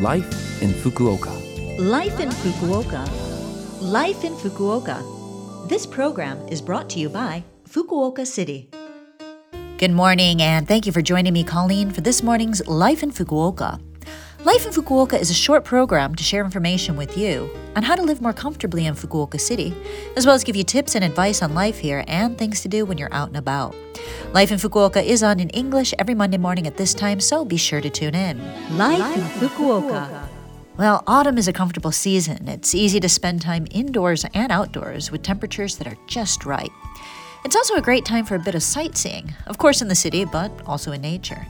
Life in Fukuoka. Life in Fukuoka. Life in Fukuoka. This program is brought to you by Fukuoka City. Good morning, and thank you for joining me, Colleen, for this morning's Life in Fukuoka. Life in Fukuoka is a short program to share information with you on how to live more comfortably in Fukuoka City, as well as give you tips and advice on life here and things to do when you're out and about. Life in Fukuoka is on in English every Monday morning at this time, so be sure to tune in. Life, Life in Fukuoka. Fukuoka. Well, autumn is a comfortable season. It's easy to spend time indoors and outdoors with temperatures that are just right. It's also a great time for a bit of sightseeing, of course, in the city, but also in nature.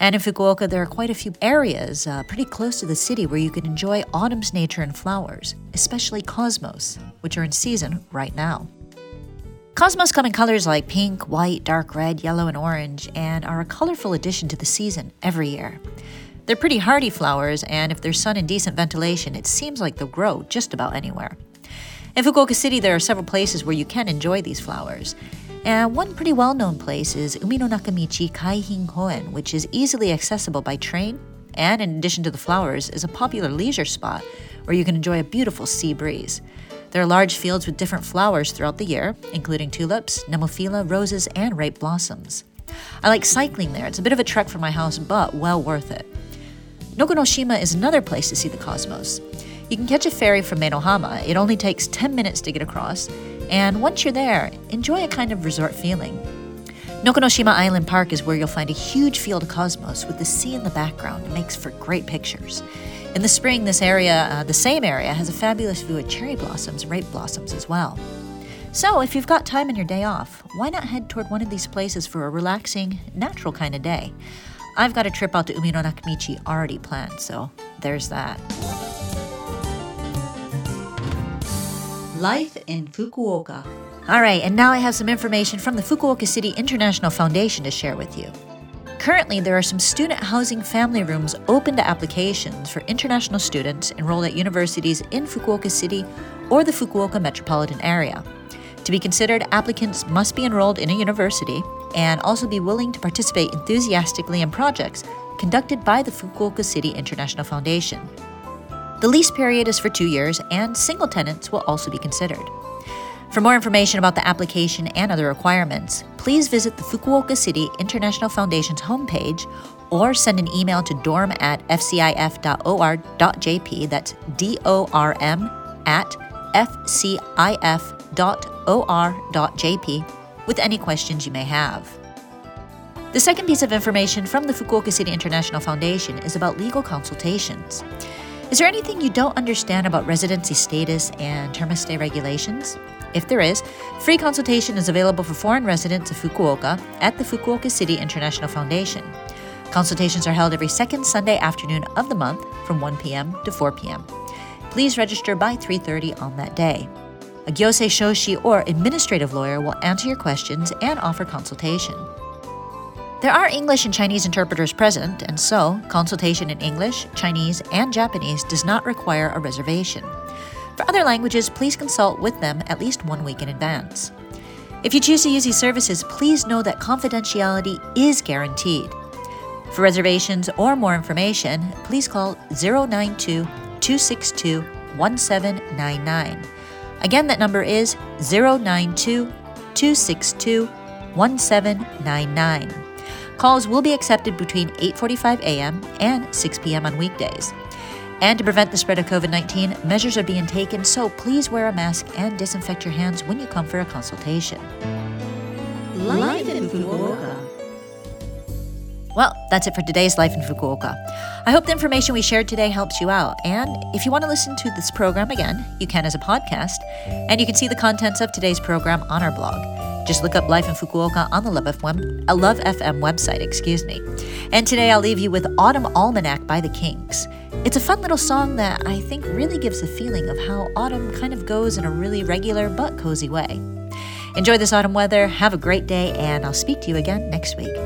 And in Fukuoka, there are quite a few areas uh, pretty close to the city where you can enjoy autumn's nature and flowers, especially cosmos, which are in season right now. Cosmos come in colors like pink, white, dark red, yellow, and orange, and are a colorful addition to the season every year. They're pretty hardy flowers, and if there's sun and decent ventilation, it seems like they'll grow just about anywhere. In Fukuoka City, there are several places where you can enjoy these flowers, and one pretty well known place is Umino Nakamichi Kaihin Koen, which is easily accessible by train, and in addition to the flowers, is a popular leisure spot where you can enjoy a beautiful sea breeze. There are large fields with different flowers throughout the year, including tulips, nemophila, roses, and ripe blossoms. I like cycling there. It's a bit of a trek from my house, but well worth it. Nokonoshima is another place to see the cosmos. You can catch a ferry from Meinohama. It only takes 10 minutes to get across, and once you're there, enjoy a kind of resort feeling. Nokonoshima Island Park is where you'll find a huge field of cosmos with the sea in the background. It makes for great pictures. In the spring, this area, uh, the same area, has a fabulous view of cherry blossoms, rape blossoms as well. So, if you've got time in your day off, why not head toward one of these places for a relaxing, natural kind of day? I've got a trip out to Umino Nakamichi already planned, so there's that. Life in Fukuoka. All right, and now I have some information from the Fukuoka City International Foundation to share with you. Currently, there are some student housing family rooms open to applications for international students enrolled at universities in Fukuoka City or the Fukuoka metropolitan area. To be considered, applicants must be enrolled in a university and also be willing to participate enthusiastically in projects conducted by the Fukuoka City International Foundation. The lease period is for two years, and single tenants will also be considered. For more information about the application and other requirements, please visit the Fukuoka City International Foundation's homepage or send an email to dorm at fcif.or.jp. That's D O R M at fcif.or.jp with any questions you may have. The second piece of information from the Fukuoka City International Foundation is about legal consultations. Is there anything you don't understand about residency status and term of stay regulations? If there is, free consultation is available for foreign residents of Fukuoka at the Fukuoka City International Foundation. Consultations are held every second Sunday afternoon of the month from 1 p.m. to 4 p.m. Please register by 3:30 on that day. A gyosei shoshi or administrative lawyer will answer your questions and offer consultation. There are English and Chinese interpreters present, and so consultation in English, Chinese, and Japanese does not require a reservation. For other languages, please consult with them at least one week in advance. If you choose to use these services, please know that confidentiality is guaranteed. For reservations or more information, please call 092 262 1799. Again, that number is 092 262 1799. Calls will be accepted between 8:45 a.m. and 6 p.m. on weekdays. And to prevent the spread of COVID 19, measures are being taken, so please wear a mask and disinfect your hands when you come for a consultation. Life in Fukuoka. Well, that's it for today's Life in Fukuoka. I hope the information we shared today helps you out. And if you want to listen to this program again, you can as a podcast, and you can see the contents of today's program on our blog. Just look up Life in Fukuoka on the Love FM, Love FM website, excuse me. And today I'll leave you with Autumn Almanac by the Kinks. It's a fun little song that I think really gives a feeling of how autumn kind of goes in a really regular but cozy way. Enjoy this autumn weather, have a great day, and I'll speak to you again next week.